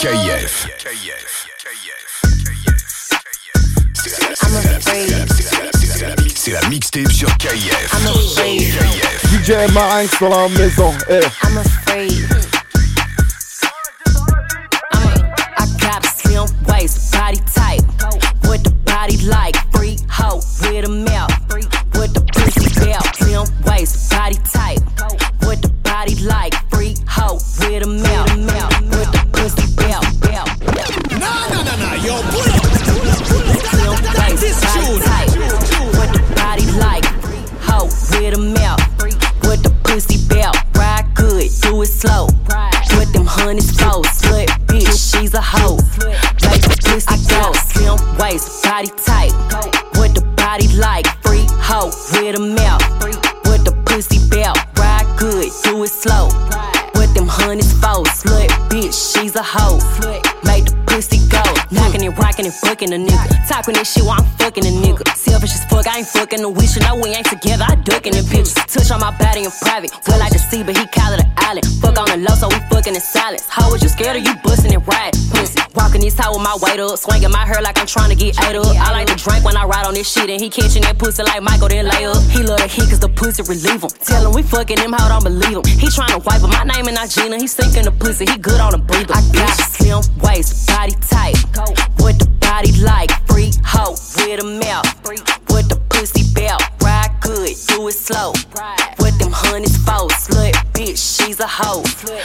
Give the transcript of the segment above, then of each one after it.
KF. KF. KF. KF. KF. KF. c'est la mixtape sur KIF. I'm KIF. DJ Marinx dans la maison. Hey. I'm afraid. In this shit while I'm fucking a nigga. Selfish as fuck, I ain't fucking no wish. You know we ain't together, I ducking the bitch. Touch on my body in private. Well, like to see, but he call it an island. Fuck on the low, so we fucking in silence. How was you scared of you busting it right? Pussy. Walking this high with my weight up. Swinging my hair like I'm trying to get ate up. I like to drink when I ride on this shit. And he catching that pussy like Michael, then lay up. He love the heat cause the pussy relieve him. Tell him we fucking him how don't believe him. He trying to wipe up my name and not Gina. He sinking the pussy. He good on the breather. I got slim, white. hoe.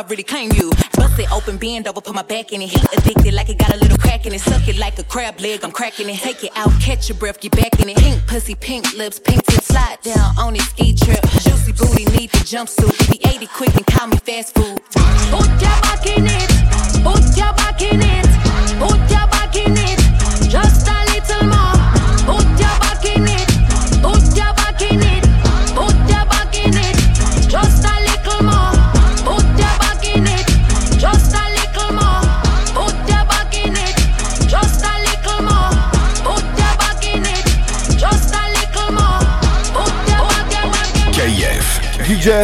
I really claim you. Bust it open, bend over, put my back in it. Heat addicted like it got a little crack in it. Suck it like a crab leg, I'm cracking it. Take it out, catch your breath, get back in it. Pink pussy, pink lips, pink tip, slide down on it, ski trip. Juicy booty, need the jumpsuit. Be 80 quick and call me fast food.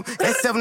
Então, them. é seven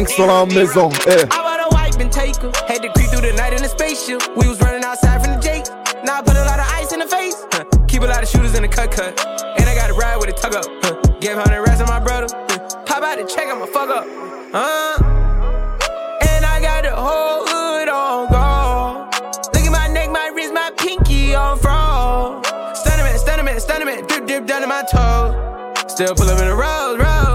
Maison. Eh. I bought a wipe and take her. Had to creep through the night in a spaceship. We was running outside from the Jake. Now I put a lot of ice in the face. Huh. Keep a lot of shooters in the cut cut. And I got to ride with a tug up. Huh. Give 100 rest on my brother. Huh. Pop out the check, I'ma fuck up. Uh. And I got the whole hood on gold. Look at my neck, my wrist, my pinky on fraud. Stunning man, stunning man, stunning man. Drip, drip down to my toes. Still pull up in the road, road.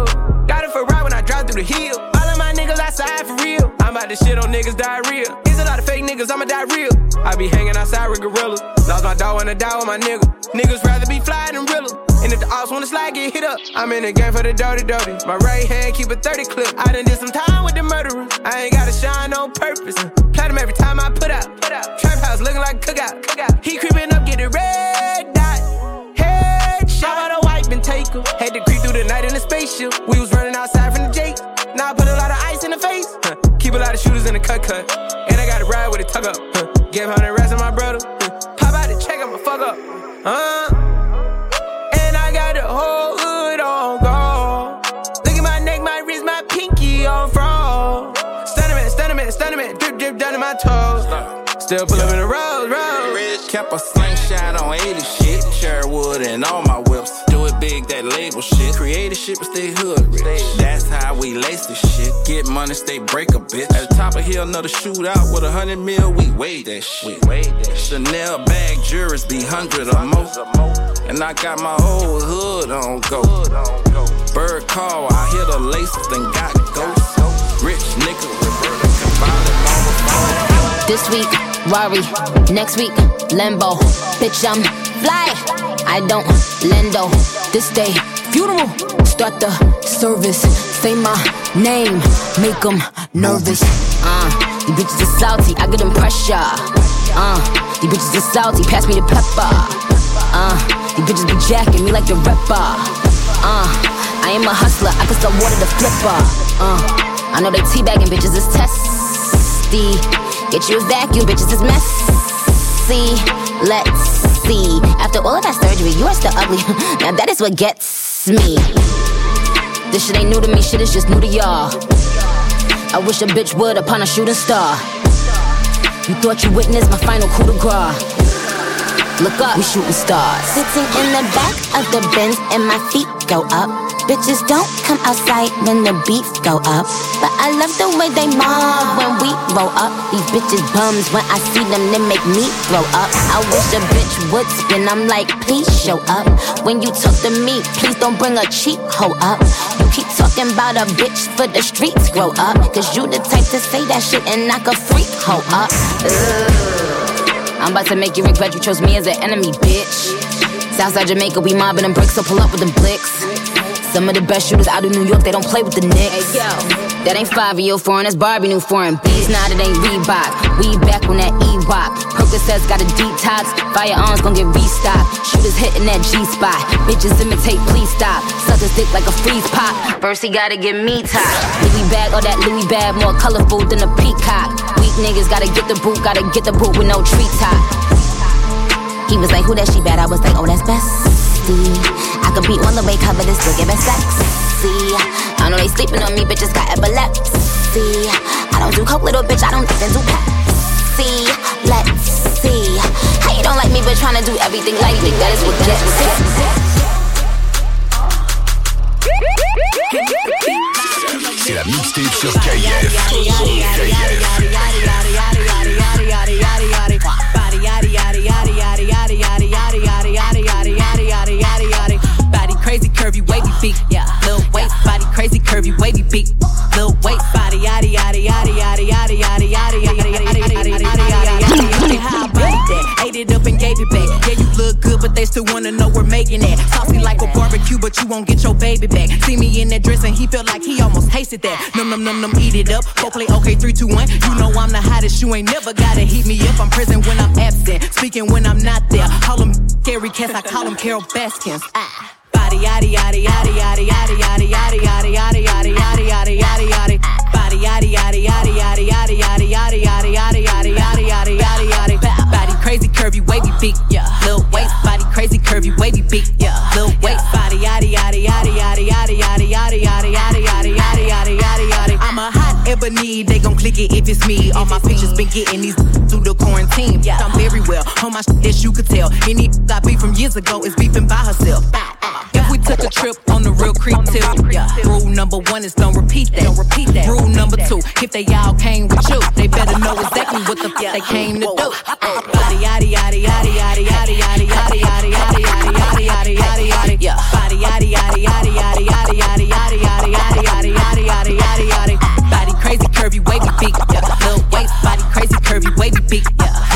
Shit on niggas diarrhea. There's a lot of fake niggas, I'ma die real. I be hanging outside with gorillas. Lost my dog when I die with my nigga. Niggas rather be fly than realer. And if the ops wanna slide, get hit up. I'm in the game for the dirty, dirty. My right hand keep a 30 clip. I done did some time with the murderer. I ain't gotta shine on purpose. Platinum every time I put out. Put out. Trap house looking like cookout. cookout. He creeping up, get the red dot. Headshot. I bought a wipe and take her. Had to creep through the night in a spaceship. We was running outside from the Jake. Now I put a lot of ice in the face. Huh. Keep a lot of shooters in the cut cut. And I got to ride with a tug up. Huh. Give 100 rest on my brother. Huh. Pop out the check, I'ma fuck up. Uh. And I got the whole hood on gold. Look at my neck, my wrist, my pinky on fraud. Stunning man, stunning man, stunning man. Drip, drip down to my toes. Still pull up in the road, road. Kept a slingshot on 80 shit. Sherwood and all my whips. Do it big, that label shit. Creative shit, but stay hood rich. That's how we lace this shit. Get money, stay break a bitch. At the top of hill, another shootout with a hundred mil. We weigh that shit. Chanel bag jurors be hundred or more. And I got my whole hood on go. Bird call, I hit a laces then got ghosts. Rich nigga, Roberta Cavalli, This week, Rari. Next week, Lambo. Bitch, I'm fly. I don't lendo. This day, funeral. Start the service. Say my name. Make them nervous. Uh, these bitches are salty. I get them pressure. Uh, these bitches are salty. Pass me the pepper. Uh, these bitches be jacking me like the rapper. Uh, I am a hustler. I can sell water to flipper. Uh, I know they teabagging bitches is testy. Get you a vacuum, bitches is messy. Let's see. After all of that surgery, you are still ugly. now that is what gets me. This shit ain't new to me, shit is just new to y'all. I wish a bitch would upon a shooting star. You thought you witnessed my final coup de grace. Look up, we shooting stars. Sitting in the back of the Benz and my feet go up. Bitches don't come outside when the beef go up. But I love the way they mob when we roll up. These bitches bums when I see them, they make me throw up. I wish a bitch would spin. I'm like, please show up. When you talk to me, please don't bring a cheap hoe up. You keep talking about a bitch for the streets, grow up. Cause you the type to say that shit and knock a freak hoe up. Ugh. I'm about to make you regret you chose me as an enemy, bitch. Southside Jamaica, we mobbing them bricks, so pull up with them blicks. Some of the best shooters out of New York, they don't play with the Knicks. That ain't five year foreign, that's Barbie new foreign. Beats now it ain't Reebok. We back on that E-Rock. Percocets got a detox. Firearms gon' get restocked. Shooters hitting that G spot. Bitches imitate, please stop. Suckers dick like a freeze pop. First he gotta get me top. Louis bag, all that Louis bag, more colorful than a peacock. Niggas gotta get the boot, gotta get the boot with no treetop. He was like, who that she bad? I was like, oh, that's Bestie. I could be on the way, cover this, still giving sexy. I know they sleeping on me, bitches got epilepsy. I don't do coke, little bitch, I don't even do Pepsi. Let's see. How you don't like me, but trying to do everything like me? That is what gets C'est la mixtape sur KIF. Body curvy wavy feet, yeah. Little waist body crazy curvy wavy feet, little waist body yadi yadi yadi yadi yadi yadi yadi yadi yadi yadi yadi yada how I body that? Ate it up and gave it back. Yeah, you look good, but they still wanna know we're making it. Saucy like a barbecue, but you won't get your baby back. See me in that dress and he felt like he almost tasted that. Num num num num, eat it up. Go play okay, three two one. You know I'm the hottest. You ain't never gotta heat me up. I'm present when I'm absent, speaking when I'm not there. Call him scary cats, I call him Carol Baskins. Ah. Body yaddy yaddy yaddy yaddy yaddy yaddy yaddy yaddy yaddy yaddy yaddy yaddy yaddy yaddy. Body yaddy yaddy yaddy yaddy yaddy yaddy yaddy yaddy yaddy yaddy curvy wavy beat, yeah. Lil waist body crazy curvy wavy beat, yeah. Lil waist body yaddy yaddy yaddy yaddy yaddy yaddy yaddy yaddy yaddy yaddy yaddy yaddy yaddy yaddy. I'm a hot ebony, they gon' click it if it's me. All my pictures been getting these through the quarantine. I'm very well on my shit as you could tell. Any got beef from years ago is beefing by herself. We took a trip on the real creep tip, yeah. Rule number one is don't repeat that. Don't repeat that. Rule number two, if they all came with you, they better know exactly what the fuck they came to do. Body yaddy yaddy yaddy yaddy yaddy yaddy yaddy yaddy yaddy yaddy yaddy yaddy yaddy yeah. Body yaddy yaddy yaddy yaddy yaddy yaddy yaddy yaddy yaddy yaddy yaddy yaddy yaddy yaddy. Body crazy curvy wavy beat, yeah. Lil waist body crazy curvy wavy beat, yeah.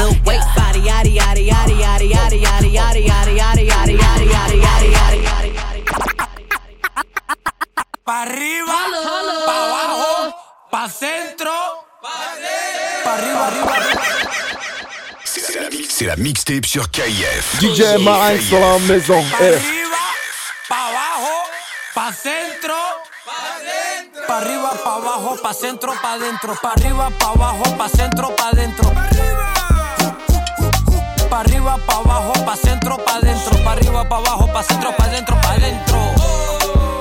Pa' arriba, pa' abajo, pa' centro, pa' arriba, arriba, arriba. C'est la, c'est la mixtape sur KF. DJ Marinx sur la maison. Pa' arriba, pa' abajo, pa' centro, pa' arriba, pa' abajo, pa' centro, pa' dentro, pa' arriba, pa' abajo, pa' centro, pa' dentro. Pa' arriba, pa' abajo, pa' centro, pa' dentro, pa' arriba, pa' abajo, pa' centro, pa' dentro, pa' dentro. Pa' arriba, pa' abajo, pa' centro, pa' dentro. Quiero culo,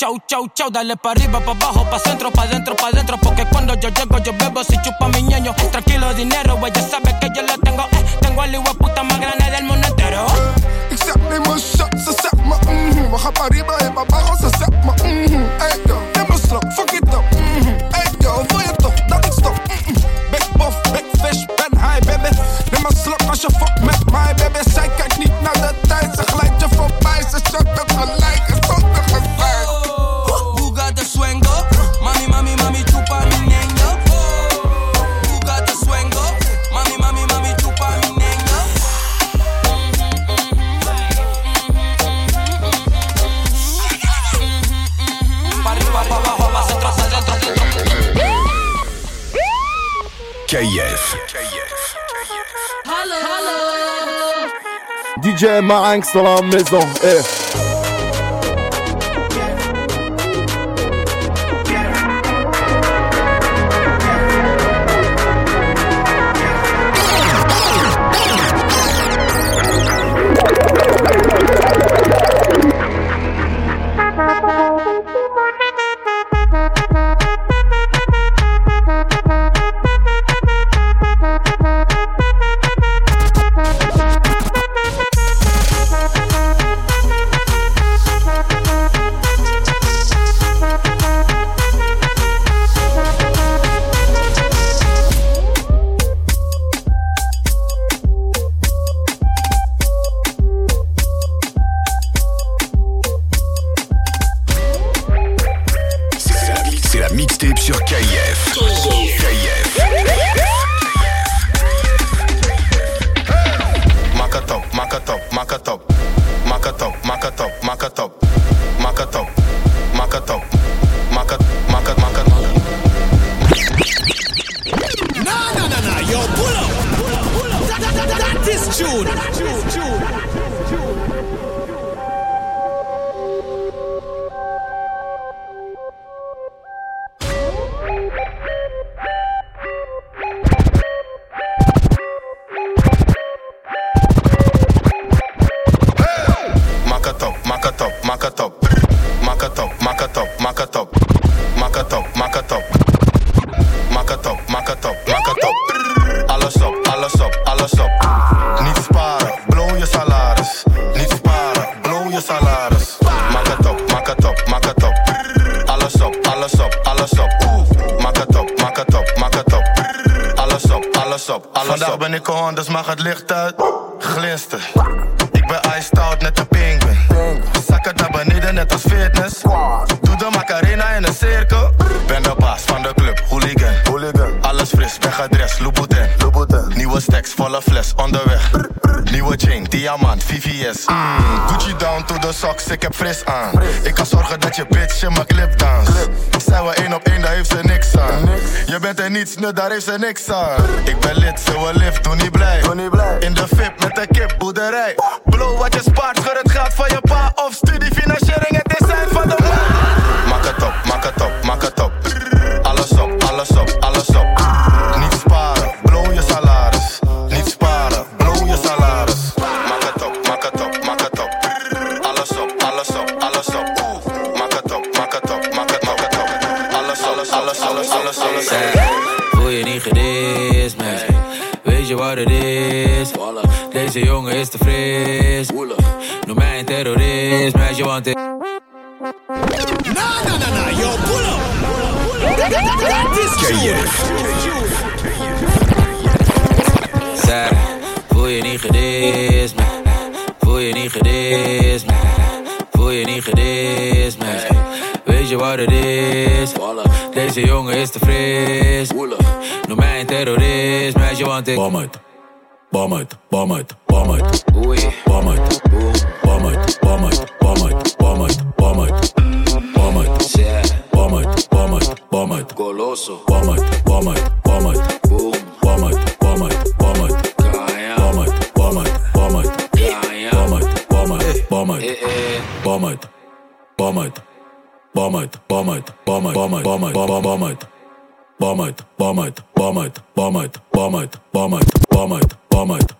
Eh, chau, chau, chau. Dale pa' arriba, pa' abajo, pa' centro, pa' dentro, pa' dentro. Porque cuando yo llego, yo bebo si chupa mi ñeño. Tranquilo, dinero, güey, ya sabes que yo lo tengo. Eh, tengo al igual puta más grande del mundo entero. Een shot, ze zegt me mhm. We gaan arriba en abajo, ze zegt me mhm. Ey yo, neem een slok, fuck maringue sur la maison. Hey. June. Ik heb fris aan. Ik kan zorgen dat je bitch in mijn clip dans. Zijn we één op één, daar heeft ze niks aan. Je bent er niets, nu daar heeft ze niks aan. Ik ben lid, ze wil lift, doe niet blij. In de VIP met de kip, boerderij. Blow wat je spaart, schud het geld van je pa. Zij, voel je niet gedist, man. Voel je niet gedist, man. Voel je niet gedist, man. Weet je wat het is? Deze jongen is te fris. Noem mij een terrorist, meisje, want ik... Bom uit, bom uit, bom uit, bom uit. Bom uit, bom uit, bom uit, bom uit, bom uit, bom uit. Bom uit, bom uit, bom uit, bom osu. Huomaat, huomaat, huomaat. Boom. Huomaat, huomaat, huomaat. Huomaat, huomaat, huomaat. Huomaat, huomaat, huomaat. Huomaat, huomaat. Huomaat, huomaat, huomaat, huomaat, huomaat, huomaat. Huomaat, huomaat, huomaat, huomaat, huomaat, huomaat, huomaat, huomaat.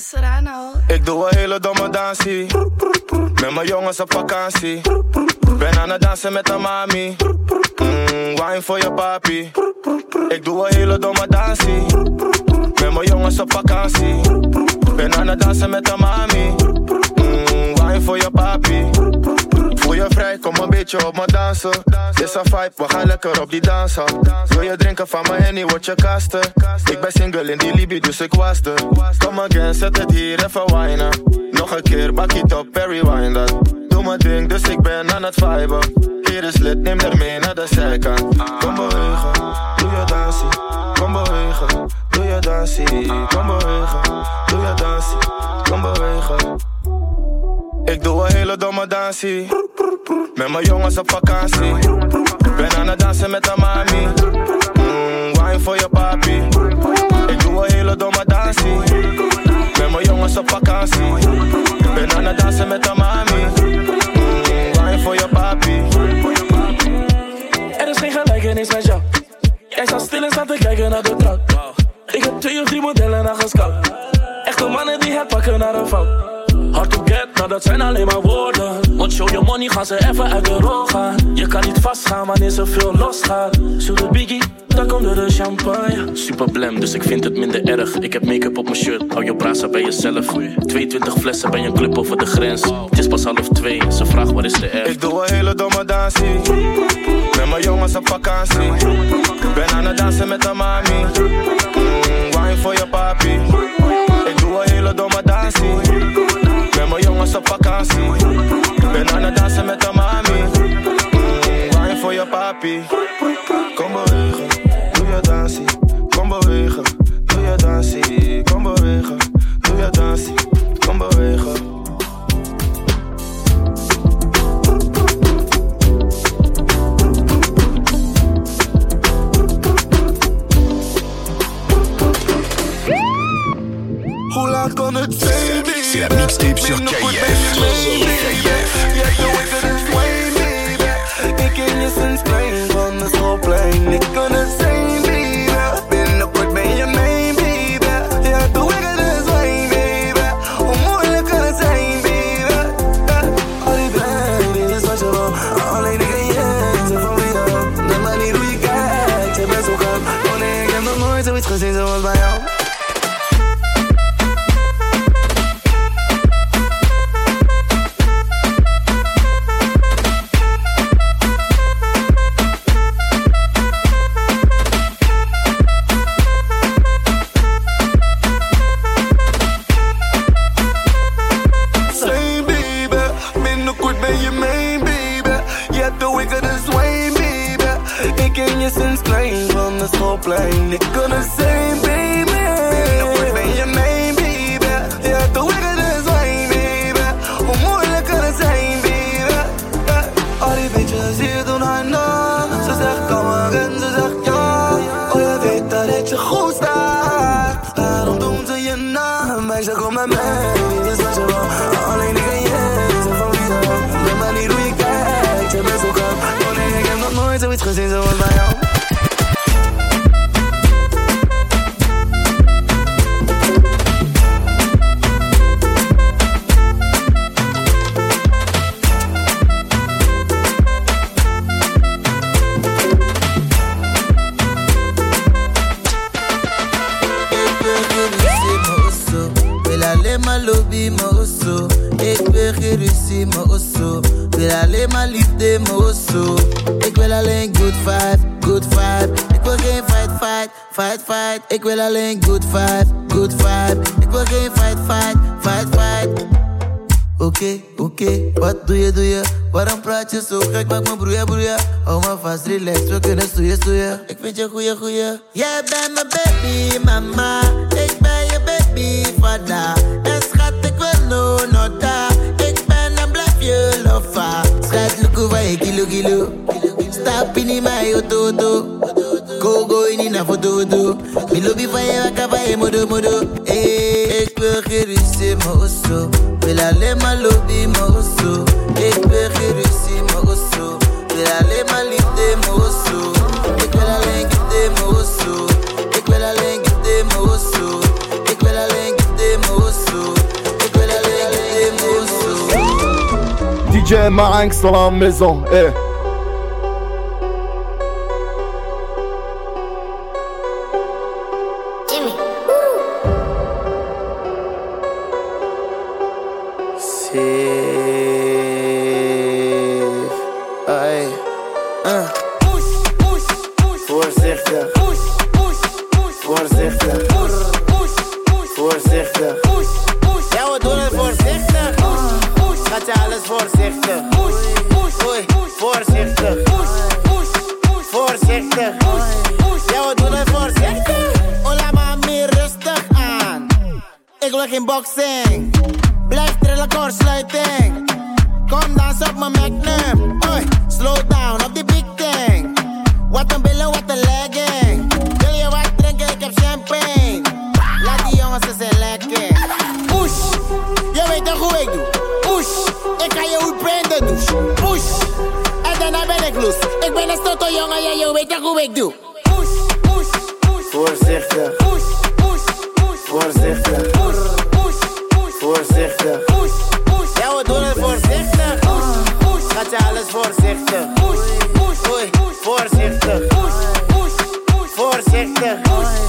Serrano. Ik doe een hele domme dansie. Met mijn jongens op vakantie. Ben aan het dansen met de mami. Mm, wine voor je papi. Ik doe een hele domme dansie. Met mijn jongens op vakantie. Ben aan het dansen met de mami. Mm, wine voor je papi. Voel je vrij, kom een beetje op me dansen. Is een vibe, we gaan lekker op die dansen. Wil je drinken van mijn henny, word je kasten. Ik ben single in die Libi, dus ik was er. Kom again, zet het hier even winen. Nog een keer, bak het op, Perry wine dat. Doe mijn ding, dus ik ben aan het viben. Hier is lid, neem er mee naar de zijkant. Kom bewegen, doe je dansie. Kom bewegen, doe je dansie. Kom bewegen, Een hele domme dansie. Met mijn jongens op vakantie. Ben aan het dansen met de mami. Mm, wine voor je papi. Ik doe een hele domme dansie. Met mijn jongens op vakantie. Ben aan het dansen met de mami. Mm, wine voor je papi. Er is geen gelijkenis met jou. Jij staat stil en staat te kijken naar de trap. Ik heb twee of drie modellen naar gescout. Echte mannen die het pakken naar een fout. Hard to get, nou dat zijn alleen maar woorden. Want show your money gaan ze even uit de rol gaan. Je kan niet vastgaan wanneer ze veel losgaat. De biggie, daar komt door de champagne. Super blem, dus ik vind het minder erg. Ik heb make-up op mijn shirt, hou je brasa bij jezelf. 22 flessen bij een club over de grens. Het is pas half twee, ze vraagt waar is de R. Ik doe een hele domme dansie. Met mijn jongens op vakantie. Ben aan het dansen met de mami. Mm, wine voor je papi. Ik doe een hele domme dansie. Met mijn jongens op vakantie. Ben aan het dansen met de mami. Wine voor je papi. Kom bewegen, doe je dansie. Kom bewegen, doe je dansie. Kom bewegen, doe je dansie. Kom bewegen. Laat kan het zijn? C'est la mixtape sur KIF. Ik ken je sinds klein van de schoolplein. Ik kan het Wat doe je, doe je? Waarom praat je so gek? Maak me broeien, broeien. Hou me vast, relax, we kunnen stoeien, stoeien. Ik vind je goeie, goeie. Jij bent my baby, mama. Ik ben je baby, vada. En schat, ik wil no nota. Ik ben en blijf je lover. Schat, look oh, hoe wij kilo, kilo. Stap in mijn auto, auto. Go, go in een foto, auto. Milo, bivaya, wakabaya, modo, modo. Eh, hey, ik wil gerust in mijn osso. ale malobi moso ekpere DJ Marinx dans la maison, eh. Voorzichtig. Push, push, push. Voorzichtig. Push, push, push. Voorzichtig. Push, push. Ja, we het voorzichtig. Push, push. Gaat je alles voorzichtig. Push, push. push, voorzichtig. Push, push. Voorzichtig. Push.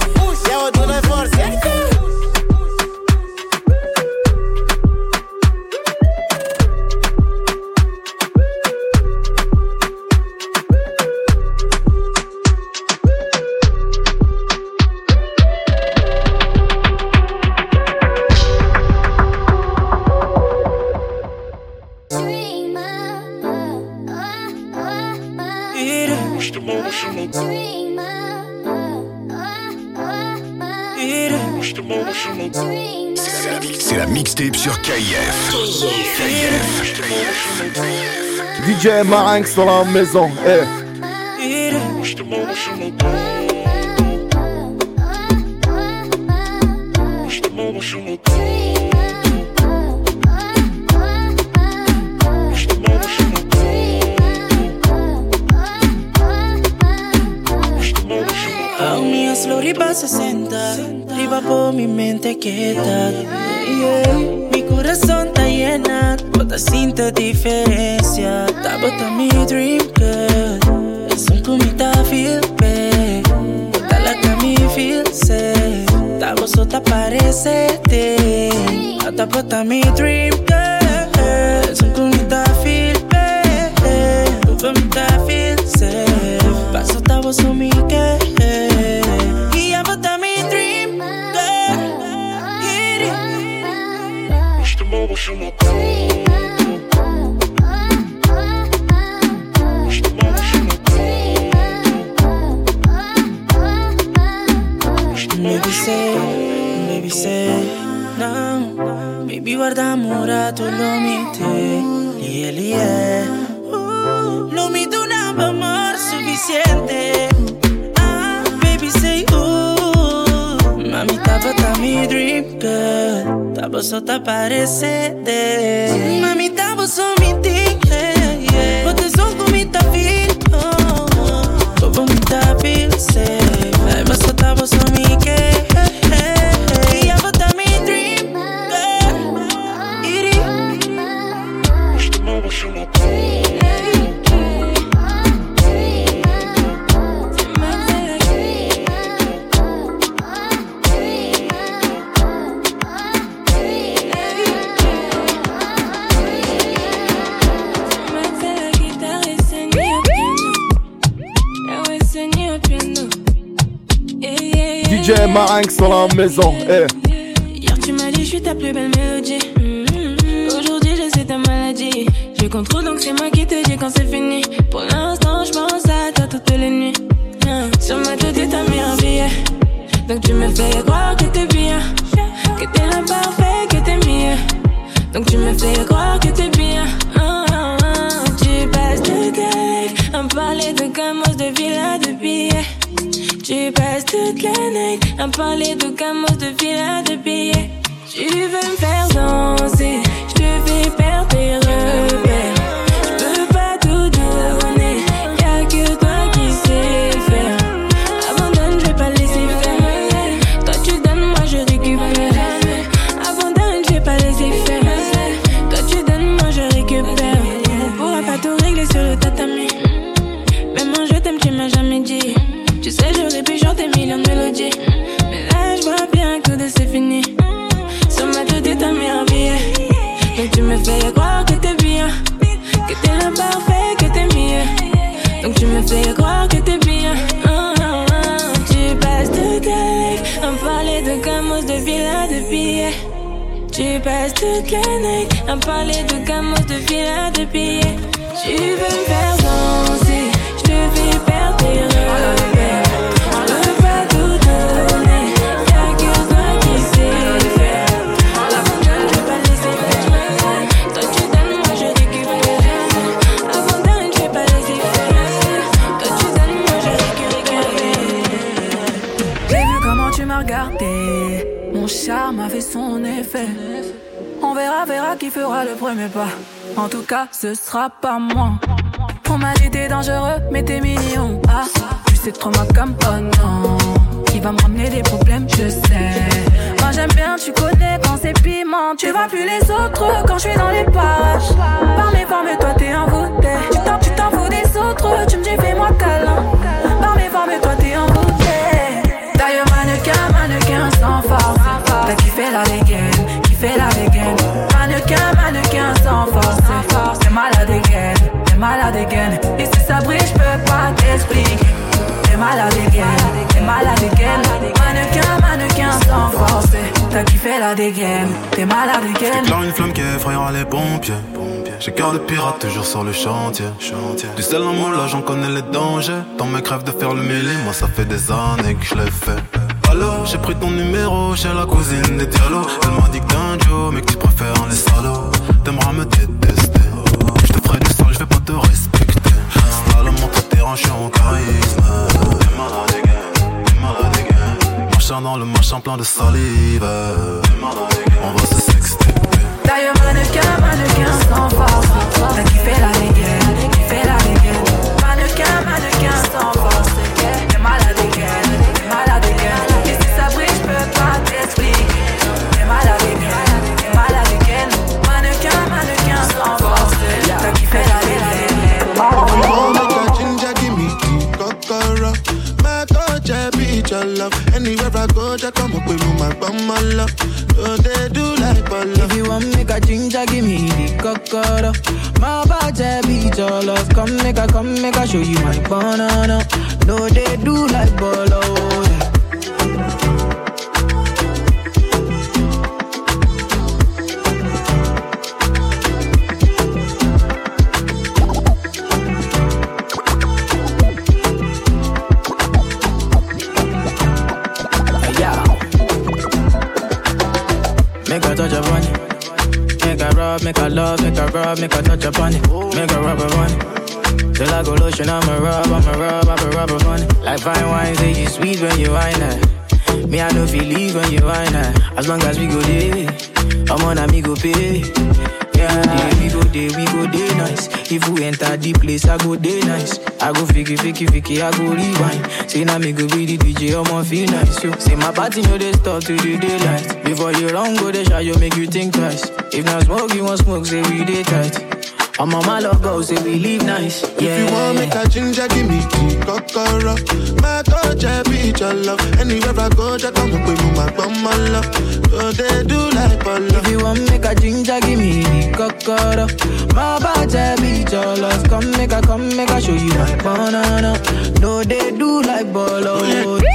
Sur la maison. Hey. Tu lo mite, lie, lie. No me do nada amor suficiente. Ah, baby, say ooh. Mami, tava tá me dream girl. Tava só tá parecendo. Mami, tava só me La maison. Eh. Hier tu m'as dit je suis ta plus belle mélodie. Mm-hmm. Aujourd'hui je sais ta maladie. Je contrôle donc c'est moi qui te dis quand c'est fini. Pour l'instant je pense à toi toutes les nuits. Hein. Sur ma tête t'as mis un billet. Donc tu me fais croire que t'es bien. Que t'es l'imparfait, que t'es mieux. Donc tu me fais croire que t'es bien. Hein, hein, hein. Tu passes la life à parler de gamos, de villas, de billets. Tu passes toute la night à parler de gamos, de villas, de billets. Tu veux me faire danser, je te fais perdre ce sera pas moi. La dégaine, t'es malade again. J'éclaire une flamme qui effrayera les pompiers. J'ai cœur de pirate toujours sur le chantier. Du sel en moi là j'en connais les dangers. Dans mes crèves de faire le mêlé, moi ça fait des années que je l'ai fait. Allô, j'ai pris ton numéro chez la cousine des Diallo. Elle m'a dit que t'es un Joe, mais que tu préfères les salauds. T'aimeras me détester. Je te ferai du sale, je vais pas te respecter. Installe mon terrain, je suis en charisme. Machin dans le machin plein de salive. On va se sexter. D'ailleurs, mannequin, mannequin sans force. T'as kiffé la dégaine, kiffé la dégaine. Mannequin, mannequin sans force. Love. Anywhere I go, just come up with my bum, my love. So they do like bolo. If you want make a ginger, give me the cocoa. My body beat your love. Come make a, come make a show you my banana. No, they do like rub, make a love, make a rub, make a touch upon it, make a rubber upon. Till I go lotion, I'ma rub, I'ma rub, I'ma rub upon it. Like fine wine, say you sweet when you wine it. Me, I know feel leave when you wine it. As long as we go there, I'm on amigo pay. Yeah, we go there, we go there nice. If we enter the place, I go there nice. I go fiki, fiki, fiki, I go rewind. Say now me go be the DJ, I'ma feel nice. Yo. Say my party, no they stop to the daylight. Before you run, go they shot, you make you think twice. If not smoke, you want smoke, say we day tight. My love go, say we live nice. Yeah. If you want make a ginger, give me tea, kokoro. My I be your love. Anywhere I go, just come up with my bum, my love. So they do like polo. If you want make a ginger, give me the kokoro. My body be your love. Come make a, come make a show you my banana. No, they do like bolo. Baby,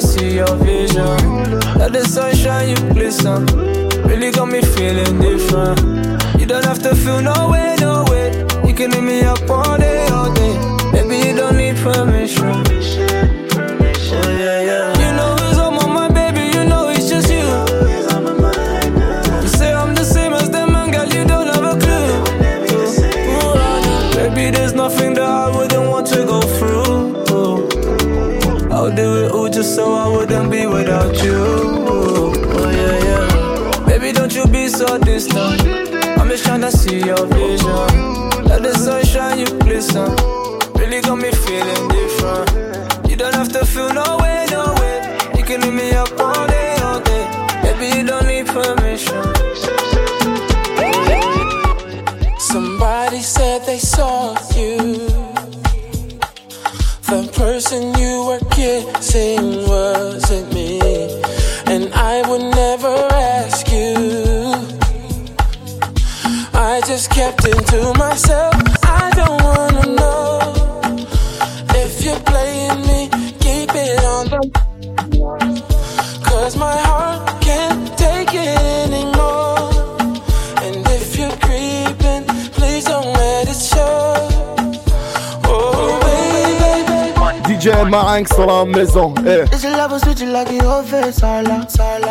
Tryna see your vision. Let the sunshine you glisten. Really got me feeling different. You don't have to feel no way, no way. You can hit me up all day, all day. Baby, you don't need permission. Tryna see your vision. Let the sunshine you glisten. Really got me feeling different. You don't have to feel no way, no way. You can leave me up all day, all day. Baby, you don't need permission. ma hank sur la maison. Hey. Et j'ai la vous like yo, fais ça là, ça là.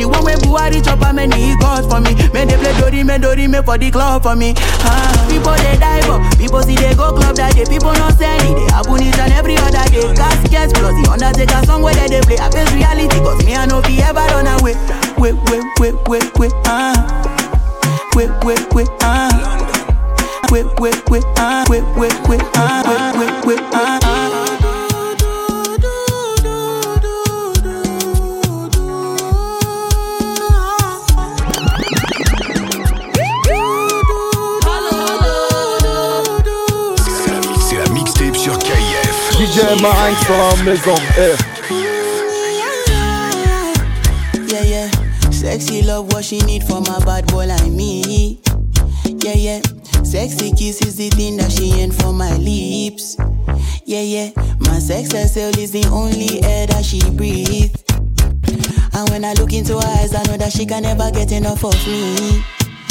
The one way Buhari chop a many God for me. Me they play Dori me Dori me for the club for me. Ah, people they die but people see they go club that day. People not send it. They happen each and every other day. Caskets plus the Undertaker song where they, they play. I face reality cause me I know be ever run away. Wait, wait, wait, wait, wait, ah. Wait, wait, wait, ah. Wait, wait, wait, ah. Wait, wait, wait, ah. Wait, wait, wait, ah. KIF. DJ Marinx dans la maison. Eh. Yeah, yeah. Sexy love, what she need from a bad boy like me. Yeah, yeah. Sexy kiss is the thing that she ain't for my lips. Yeah, yeah. My sex herself is the only air that she breathes. And when I look into her eyes, I know that she can never get enough of me.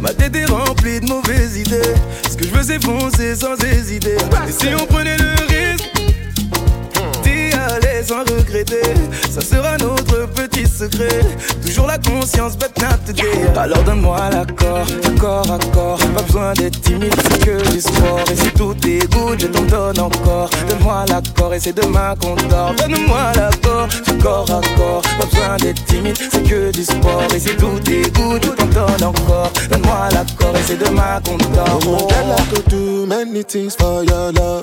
Ma tête est remplie de mauvaises idées. Ce que je veux c'est foncer sans hésiter. Et si on prenait le risque D'y aller sans regretter Ça sera notre Toujours la conscience bête not today Alors donne-moi l'accord, à corps Pas besoin d'être timide, c'est que du sport. Et si tout est good, je t'en donne encore. Donne-moi l'accord et c'est demain qu'on dort Donne-moi l'accord, à corps Pas besoin d'être timide, c'est que du sport. Et si tout est good, je t'en donne encore. Donne-moi l'accord et c'est demain qu'on dort Oh, girl, I could do many things for your love.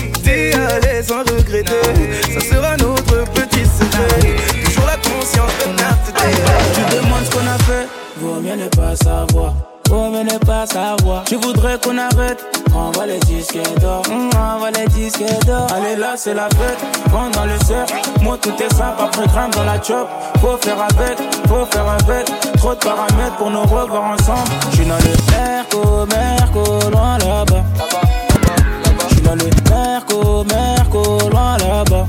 D'y aller sans regretter Ça sera notre petit secret Toujours la conscience de Tu demandes ce qu'on a fait, vaut mieux ne pas savoir. Vaut mieux ne pas savoir. Tu voudrais qu'on arrête, envoie les disques d'or. Envoie les disques d'or. Allez là, c'est la fête, prends dans le cercle. Moi, tout est simple, après grimpe dans la chop. Faut faire avec, faut faire avec. Trop de paramètres pour nous revoir ensemble. J'suis dans le Merco, Merco, loin là-bas. J'suis dans le Merco,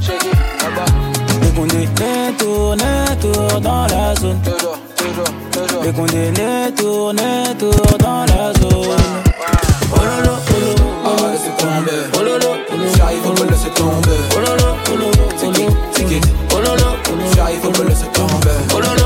là-bas. Les condamnés tournent, tournent dans la zone. Les condamnés tournent, tournent dans la zone. Oh lolo, oh lolo, oh laisser tomber. Oh lolo, oh j'arrive, faut me laisser tomber. Oh lolo, oh lolo, c'est qui, Oh lolo, oh lolo, j'arrive, faut me laisser tomber. Oh lolo,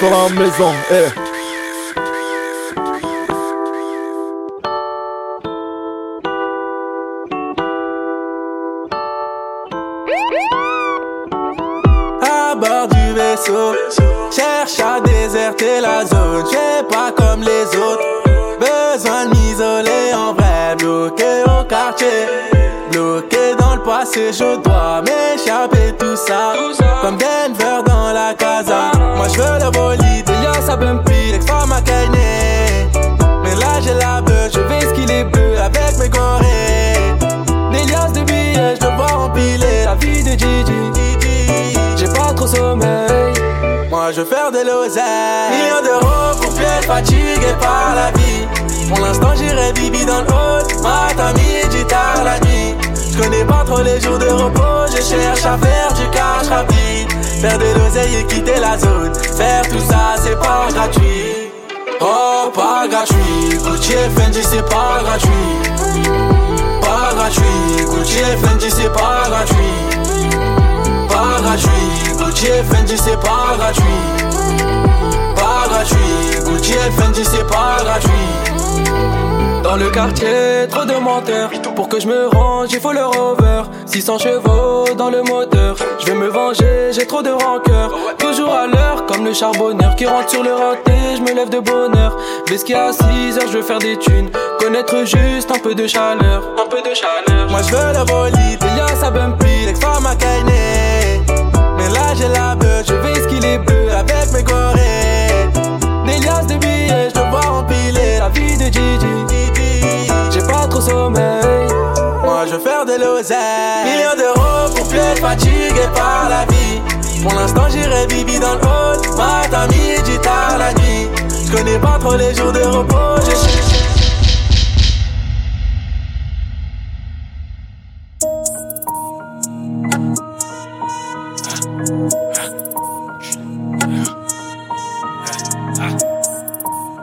Dans la maison. Eh. à bord du vaisseau. Cherche à déserter la zone, j'ai pas comme les autres. Besoin de m'isoler en vrai, bloqué au quartier. Bloqué dans le passé, je dois m'échapper tout ça. Comme Denver Bumpy, l'ex-femme à gagner. Mais là j'ai la beuh, je vais skiller bleu avec mes gorées. Des liasses de billets, je vois empiler la vie de Gigi. J'ai pas trop sommeil. Moi je veux faire de l'oseille. Millions d'euros pour être fatigué par la vie. Pour l'instant j'irai bibi dans hall. Matin, midi, tard la nuit. Je connais pas trop les jours de repos. Je cherche à faire du cash rapide. Faire de l'oseille et quitter la zone. Faire tout ça c'est pas gratuit. Oh, pas gratuit. Gucci et Fendi c'est pas gratuit. Pas gratuit. Gucci et Fendi c'est pas gratuit. Pas gratuit. Gucci et Fendi c'est pas gratuit. Pas gratuit. Gucci et Fendi c'est pas gratuit. Dans le quartier, trop de menteurs. Pour que je me range, il faut le rover. 600 chevaux dans le moteur. Je vais me venger, j'ai trop de rancœur. Toujours à l'heure, comme le charbonneur qui rentre sur le raté. Je me lève de bonheur. Vesquille à 6 heures, je veux faire des thunes. Connaître juste un peu de chaleur. Un peu de chaleur. Moi je veux le bolide, Elias à Bumpy, l'ex-femme à. Mais là j'ai la beuh, je vais skiller bleu avec mes gorées. Des liasses de billets, je dois empiler la vie de Gigi. Je veux faire de l'oseille. Millions d'euros pour plus être fatigué par la vie. Pour l'instant j'irai bibi dans le hall. Matin, midi, tard la nuit. Je connais pas trop les jours de repos. Je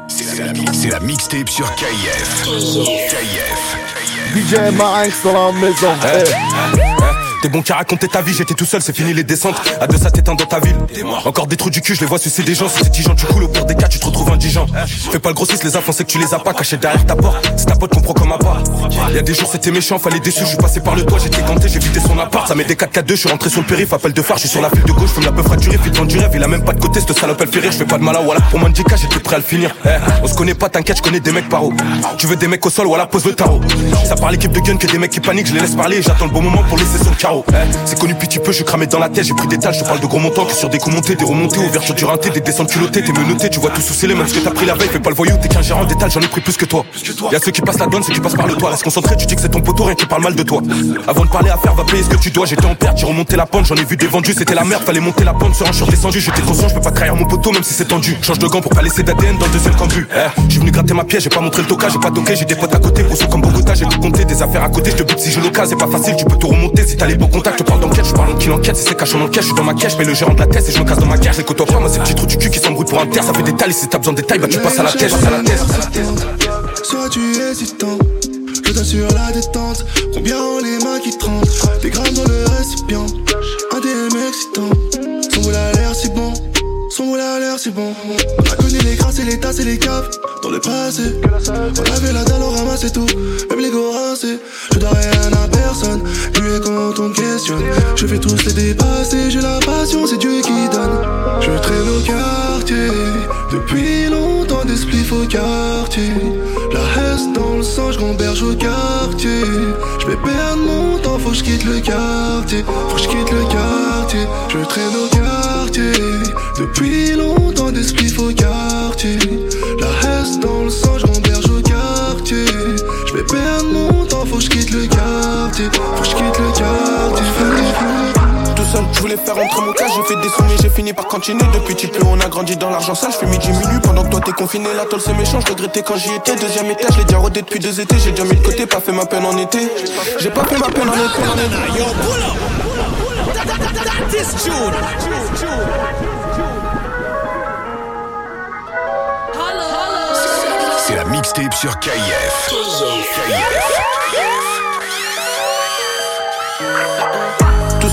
C'est la, c'est la mixtape sur KIF. KIF. DJ ma angst dans la maison. Hey. T'es bon qu'à raconter ta vie, j'étais tout seul, c'est fini les descentes. À deux, ça t'éteint dans ta ville. Encore des trous du cul, je les vois sucer des gens. Si c'est tigeant, tu coules au pire des cas, tu te retrouves indigent. Fais pas le grossiste, les enfants, c'est que tu les as pas cachés derrière ta porte. C'est ta pote qu'on prend comme un pas. Y'a des jours, c'était méchant, fallait déçu, je suis passé par le toit, j'étais ganté, j'ai vidé son appart. Ça met des 4-4-2, je suis rentré sur le périph', appel de phare, je suis sur la file de gauche, fume la peu fracturée, fil du rêve, il a même pas de côté, cette salope elle fait rire, je fais pas de mal voilà. Pour Mandika, j'étais prêt à le finir. Eh, on se connaît pas, t'inquiète, je connais des mecs par haut. Tu veux des mecs au sol, voilà, pose le tarot. Ça parle l'équipe de gun que des mecs qui paniquent, je les laisse parler, j'attends le bon moment pour laisser son Eh, c'est connu petit peu, je suis cramé dans la tête, j'ai pris des tâches, je te parle de gros montants que sur des coups montés, des remontées, ouverture du rinté, des descentes culottées, t'es menotté, tu vois tout sous scellé, même ce que t'as pris la veille, fais pas le voyou, t'es qu'un gérant d'étal, j'en ai pris plus que toi. Y'a ceux qui passent la donne, ceux qui passent par le toit, reste concentré, tu dis que c'est ton poteau, rien qui parle mal de toi. Avant de parler à faire, va payer ce que tu dois, j'étais en perte, j'ai remonté la pente, j'en ai vu des vendus, c'était la merde, fallait monter la pente sur un je suis descendu, j'étais conscient, je peux pas trahir mon poteau, même si c'est tendu. Change de gant pour pas laisser d'ADN dans le deuxième cambu. Eh, je venu gratter ma pièce, j'ai pas montré le tocage, j'ai pas toqué, j'ai des potes à côté, comme Bogota, j'ai tout compté, des affaires à côté, je te bute si j'ai l'occasion, c'est pas facile, tu peux tout remonter si t'as les bons contacts, je parle d'enquête, je parle qui l'enquête, c'est cache en enquête, je suis dans ma cache, mais le gérant de la tête et je me casse dans ma cache, les côtoie pas, moi c'est petit trou du cul qui s'embrouille pour un terre, ça fait des tailles, si t'as besoin de détails, bah tu passes à la tête, à la tête. Soit tu hésitant, je t'assure la détente. Combien ont les mains qui tremblent Des grammes dans le récipient. Un DM excitant. Son boule a l'air si bon. Son boule a l'air si bon. On a connu les grâces et les tasses et les caves dans le passé. On avait la dalle, on ramassait tout. Même les. Je dois rien à personne. Quand on me questionne. Je fais tous les dépasser. J'ai la passion, c'est Dieu qui donne. Je traîne au quartier. Depuis longtemps, des spliffs au quartier. La hesse dans le sang, je gamberge au quartier. Je vais perdre mon temps, faut que je quitte le quartier. Faut que je quitte le quartier. Je traîne au quartier. Depuis longtemps, des spliffs quartier. Je voulais faire entrer mon cas, j'ai fait des sous mais j'ai fini par continuer. Depuis petit peu, on a grandi dans l'argent sale, fais midi minuit pendant que toi t'es confiné. La tôle c'est méchant, je regrettais quand j'y étais. Deuxième étage, l'ai déjà depuis deux étés, j'ai déjà mis de côté, pas fait ma peine en été. J'ai pas fait ma peine en été. C'est la mixtape sur KF. Tout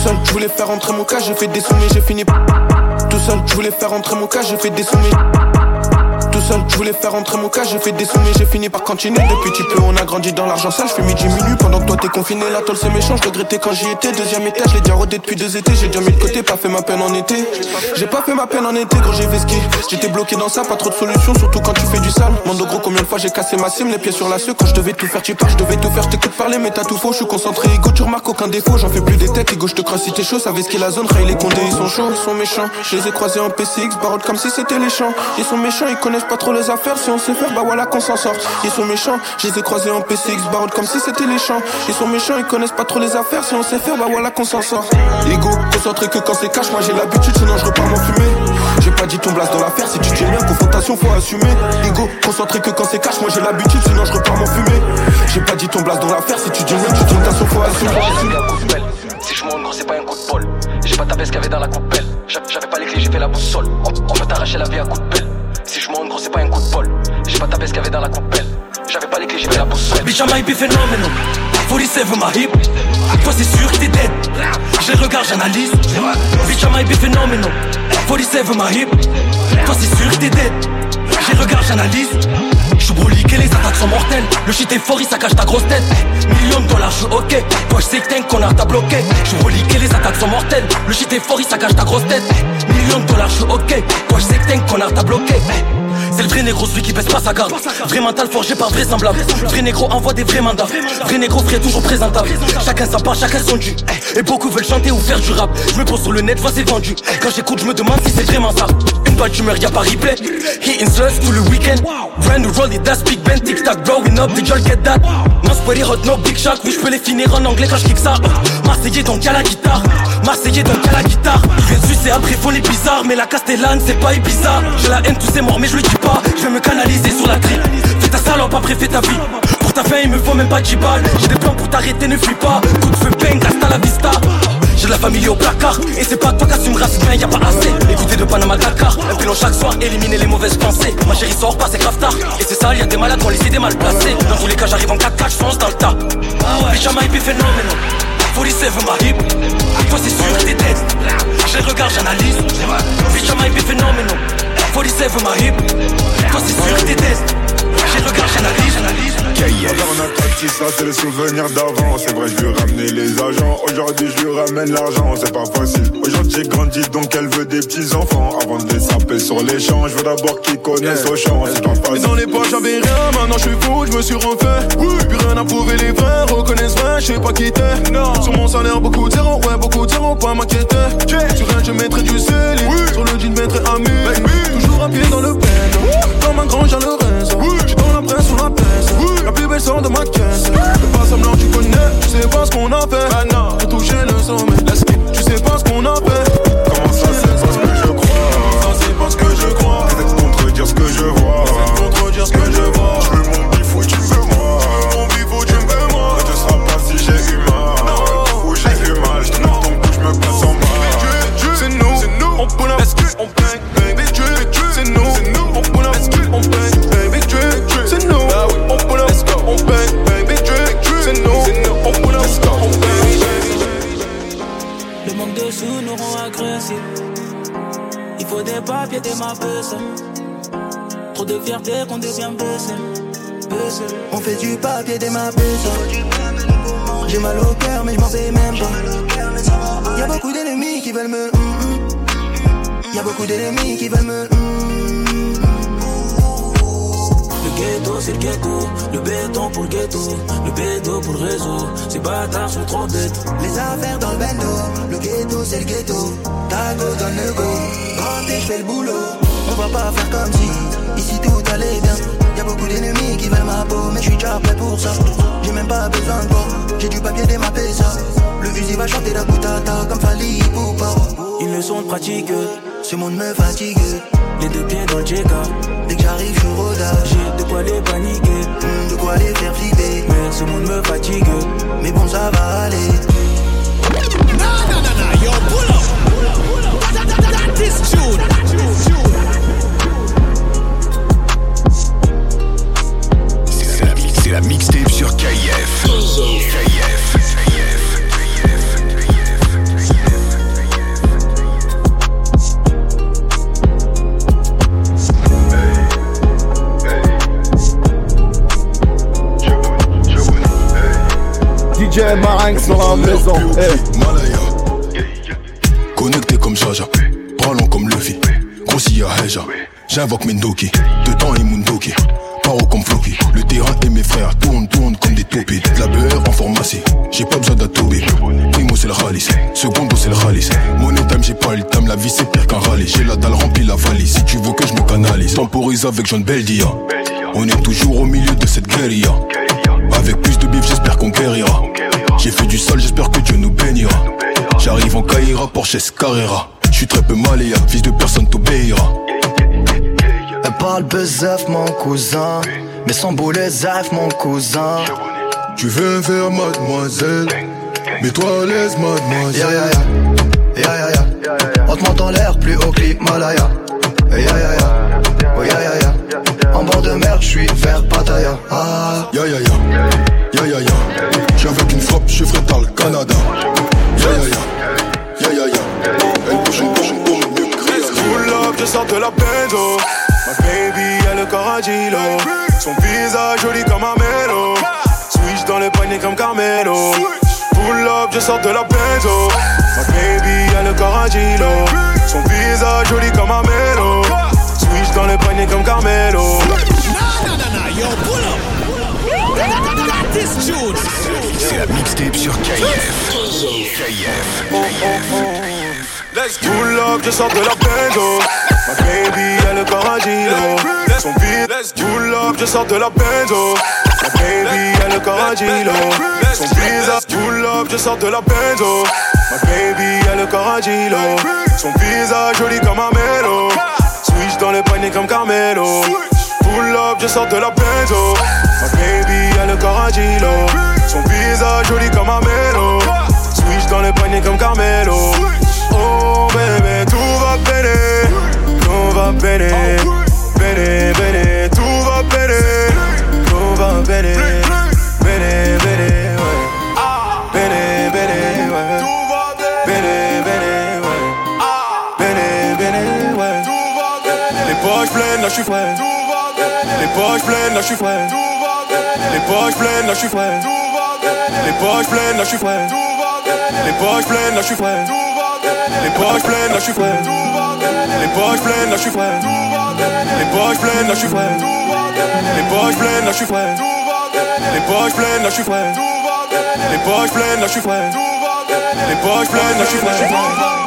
seul, je voulais faire entrer mon cas, j'ai fait des sous mais j'ai fini. Tout seul, je voulais faire entrer mon cas, j'ai fait des. Tout je voulais faire entrer mon cas, j'ai fait des sous mais j'ai fini par continuer. Depuis petit peu, on a grandi dans l'argent sale, je fais midi minuit pendant que toi t'es confiné. La tôle c'est méchant, je regrettais quand j'y étais. Deuxième étage, l'ai déjà rodé depuis deux étés, j'ai déjà mis de côté, pas fait ma peine en été. J'ai pas fait ma peine en été quand j'ai ski. J'étais bloqué dans ça, pas trop de solutions, surtout quand tu fais du sale. Mando gros, combien de fois j'ai cassé ma cime, les pieds sur la ceux quand je devais tout faire, tu pars, je devais tout faire, t'écoute parler, mais t'as tout faux, je suis concentré, ego, tu remarques aucun défaut, j'en fais plus des têtes, ego, je te crasse si t'es chaud, savais ce qu'est la zone, Ray, les condés, ils sont chauds, ils sont méchants. Je les ai croisés en PCX, comme si c'était les champs. Ils sont méchants, ils connaissent pas trop les affaires, si on sait faire, bah voilà qu'on s'en sort. Ils sont méchants, je les ai croisés en PCX, barotte comme si c'était les champs. Ils sont méchants, ils connaissent pas trop les affaires, si on sait faire, bah voilà qu'on s'en sort. Ego, concentré que quand c'est cash, moi j'ai l'habitude, sinon je repars m'en fumer. J'ai pas dit ton blast dans l'affaire, si tu dis rien, confrontation, faut assumer. Ego, concentré que quand c'est cash, moi j'ai l'habitude, sinon je repars m'en fumer. J'ai pas dit ton blast dans l'affaire, si tu dis rien, confrontation, faut assumer. Si je monte, c'est pas un coup de bol. J'ai pas tapé ce qu'il y avait dans la coupelle. J'a- J'avais pas les clés, j'ai fait la boussole. On, on t'arracher la vie à coup de pelle. J'ai pas tapé ce qu'il y avait dans la coupelle. J'avais pas les clés, j'ai fait la boussole. Bitch, I might be phenomenal. 47 ma hip. Toi, c'est sûr que t'es dead. Je les regarde, j'analyse. Bitch, I might be phenomenal. 47 ma hip. Toi, c'est sûr que t'es dead. Je les regarde, j'analyse. Je et les attaques sont mortelles. Le shit est fort, il cache ta grosse tête. Millions de dollars, je suis ok. Toi, je sais que t'es un connard, t'as bloqué. Je les attaques sont mortelles. Le shit est fort, il cache ta grosse tête. Millions de dollars, je suis ok. Toi, je que t'es un connard, t'as bloqué. C'est le vrai négro, celui qui baisse pas sa garde. Vrai mental forgé par vraisemblable. Vrai négro envoie des vrais mandats. Vrai négro frais toujours présentable. Chacun sa part, chacun son dû. Et beaucoup veulent chanter ou faire du rap. Je me pose sur le net, vois c'est vendu. Quand j'écoute, je me demande si c'est vraiment ça. Une balle d'humeur, y'a pas replay. Hitting sluts tout le week-end. Brand new roll it, big Ben, tic tac, growing up, did y'all get that? Non, sweaty hot, no big shock. Oui, je peux les finir en anglais quand je kick ça. Marseillais donc y'a la guitare. Marseillais donc y'a la guitare. Ils viennent sucer après font les bizarres. Mais la Castellane, c'est pas bizarre. J'ai la haine, tous c'est mort, mais je le dis pas. Je vais me canaliser sur la tripe. Fais ta salope, après fais ta vie. Pour ta fin, il me faut même pas 10 balles. J'ai des plans pour t'arrêter, ne fuis pas. Coup de feu, bang, hasta la vista. J'ai de la famille au placard Et c'est pas toi qui assumera bien, y a pas assez Écoutez de Panama Dakar Un pilon chaque soir, éliminer les mauvaises pensées Ma chérie sort pas, c'est grave tard Et c'est ça, y a des malades, on les idées mal placées Dans tous les cas, j'arrive en 4-4, j'fonce dans le tas be phenomenal 47 ma hip Toi c'est sûr t'es dead. Je les regarde, j'analyse. Bitch, I might be phenomenal 47 ma hip Toi c'est sûr que t'es dead. Je regarde, j'analyse, j'analyse. Regarde, on a ça c'est les souvenirs d'avant. C'est vrai je lui ai ramené les agents. Aujourd'hui je lui ramène l'argent. C'est pas facile. Aujourd'hui j'ai grandi donc elle veut des petits enfants Avant de les saper sur les champs Je veux d'abord qu'ils connaissent au champ. C'est pas j'avais rien, maintenant je suis fou, je me suis refait Plus rien à prouver, les vrais reconnaissent vrai, je sais pas qui t'es. Sur mon salaire beaucoup de zéro, ouais beaucoup de zéro, pas m'inquiéter. Sur un je mettrai du sel, sur le jean mettrai un mur Toujours à pied dans le peine, comme un grand Jean Lorenzo J'suis dans la presse, on la pèse, la plus belle sort de ma caisse. Fais pas semblant, tu connais, tu sais pas ce qu'on a fait. J'ai touché le sommet, tu sais pas ce qu'on a fait. Comment ça que je vois. Je veux mon bifou, tu veux moi? Je veux mon bifou, tu me veux moi? Tu seras pas si j'ai eu mal. Ou j'ai eu mal, je te ton cou, je me passe en bas. C'est nous, c'est nous, on pull. ce que on bang, bang, c'est nous, c'est nous, on pull up. Est-ce que on bang, bang, c'est nous. Ah on pull on bang, bang, bang, c'est nous, c'est nous, on Le manque de sous nous rend agressifs. Il faut des papiers, des mappes, de fierté qu'on devient baissé. On fait du papier, des ma J'ai mal au cœur, mais je m'en fais même pas. Y'a beaucoup d'ennemis qui veulent me. Mm, mm. Y'a beaucoup d'ennemis qui veulent me. Mm, le ghetto, c'est le ghetto. Le béton pour le ghetto. Le béton pour le réseau. Ces bâtards sont trop bêtes. Les affaires dans le bendo. Le ghetto, c'est le ghetto. Tago donne le go. Rentrez, je fais le boulot. On va pas faire comme si ici tout allait bien. Y'a beaucoup d'ennemis qui veulent ma peau, mais je suis déjà prêt pour ça. J'ai même pas besoin de j'ai du papier démappé ça. Le fusil va chanter la boutata comme Fali pas Une leçon de pratique, ce monde me fatigue. Les deux pieds dans le Jeka. Dès que j'arrive, je rodage. J'ai de quoi les paniquer, hmm, de quoi les faire flipper. Mais ce monde me fatigue. Mais bon, ça va aller. Dans la maison. Connecté comme Jaja, parlant comme Luffy. Grossi à Heja, j'invoque Mendoki. Dedans et Mundoki. Paro comme Floki, le terrain et mes frères tournent, tournent comme des taupies. La BR en pharmacie, j'ai pas besoin d'atober. Primo c'est le ralice, secondo c'est le ralice. Money time j'ai pas le time, la vie c'est pire qu'un rallye. J'ai la dalle remplie la valise, si tu veux que je me canalise. Temporise avec John Beldia. On est Carrera. J'suis très peu maléa, fils de personne t'obéira. Elle parle bezeuf, mon cousin. Mais sans boulet, zaf, mon cousin. Tu veux faire mademoiselle? Mais toi, laisse mademoiselle. Ya ya ya. Ya ya ya. On te monte en l'air, plus haut que l'Himalaya. Ya ya. Carmelo. Yo, pull up. C'est la mixtape sur KF. KF. Let's pull up, je sors de la benzo. Ma baby a le corps agilo. Son beat, let's pull up, je sors de la benzo. Ma baby a le corps agilo. Son visage, pull up, je sors de la benzo. Ma baby a le corps agilo. Son visage joli comme un mélo. Switch dans le panier comme Carmelo. Pull up, je sors de la benzo. Ma baby a le corps agilo. Son visage joli comme un mélo. Switch dans le panier comme Carmelo. Oh bébé, tout va péter. Tout va péter. Péter, péter. Tout va péter. Tout va. Péter, poches pleines, là j'suis frais. Les poches pleines, là j'suis frais. Les poches pleines, là j'suis frais. Les poches pleines, là j'suis frais. Les poches pleines, là j'suis frais. Les poches pleines, là j'suis frais. Les poches pleines, là j'suis frais. Les poches pleines, là j'suis frais. Les poches pleines, là j'suis frais. Les poches pleines, là j'suis frais. Les poches pleines, là j'suis frais. Les poches pleines, là j'suis frais.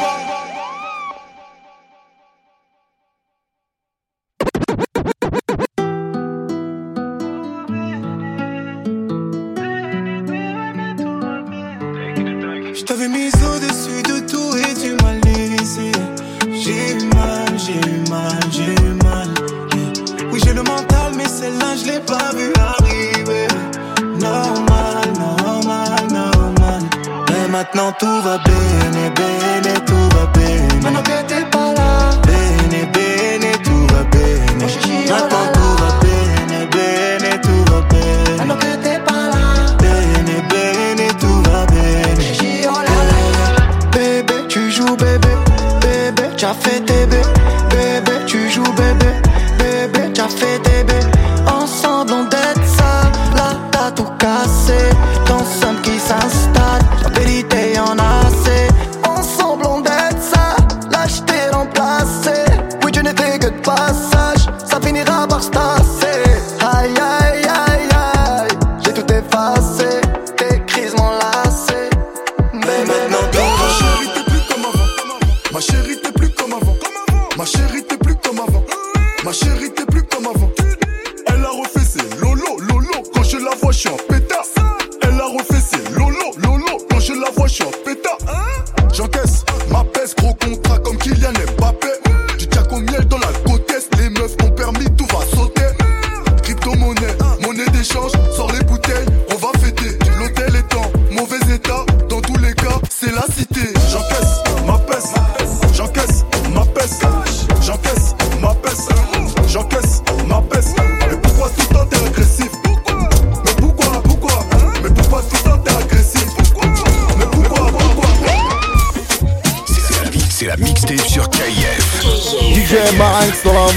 bene, bene, tu va bene. Ma non che te parla. Bene, bene, tu va bene. Ma no, tu va bene, bene, tu va bene. Ma non che te parla. Bene, bene, tu va bene. Bébé, tu joues bébé. Bébé, tu as fait tes bébés.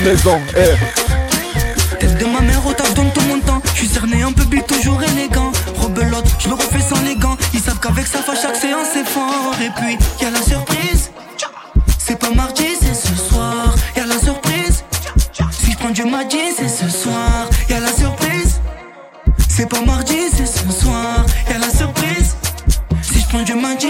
maison. Hey. Tête de ma mère au taf dans tout mon temps. Je suis cerné un peu bite, toujours élégant. Rebelote, je me refais sans les gants. Ils savent qu'avec sa fâche, chaque séance c'est fort. Et puis, y a la surprise. C'est pas mardi, c'est ce soir. Y a la surprise. Si je prends du mardi, c'est ce soir. Y a la surprise. C'est pas mardi, c'est ce soir. Y a la surprise. Si je prends du mardi,